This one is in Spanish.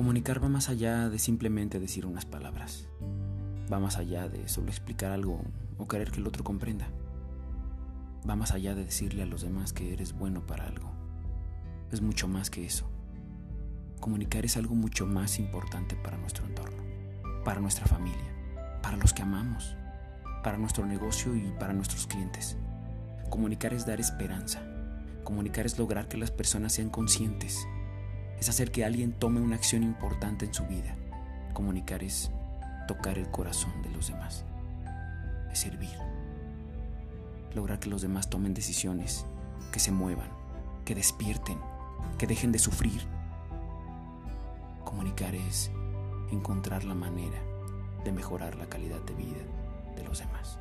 Comunicar va más allá de simplemente decir unas palabras. Va más allá de solo explicar algo o querer que el otro comprenda. Va más allá de decirle a los demás que eres bueno para algo. Es mucho más que eso. Comunicar es algo mucho más importante para nuestro entorno, para nuestra familia, para los que amamos, para nuestro negocio y para nuestros clientes. Comunicar es dar esperanza. Comunicar es lograr que las personas sean conscientes es hacer que alguien tome una acción importante en su vida. Comunicar es tocar el corazón de los demás. Es servir. Lograr que los demás tomen decisiones, que se muevan, que despierten, que dejen de sufrir. Comunicar es encontrar la manera de mejorar la calidad de vida de los demás.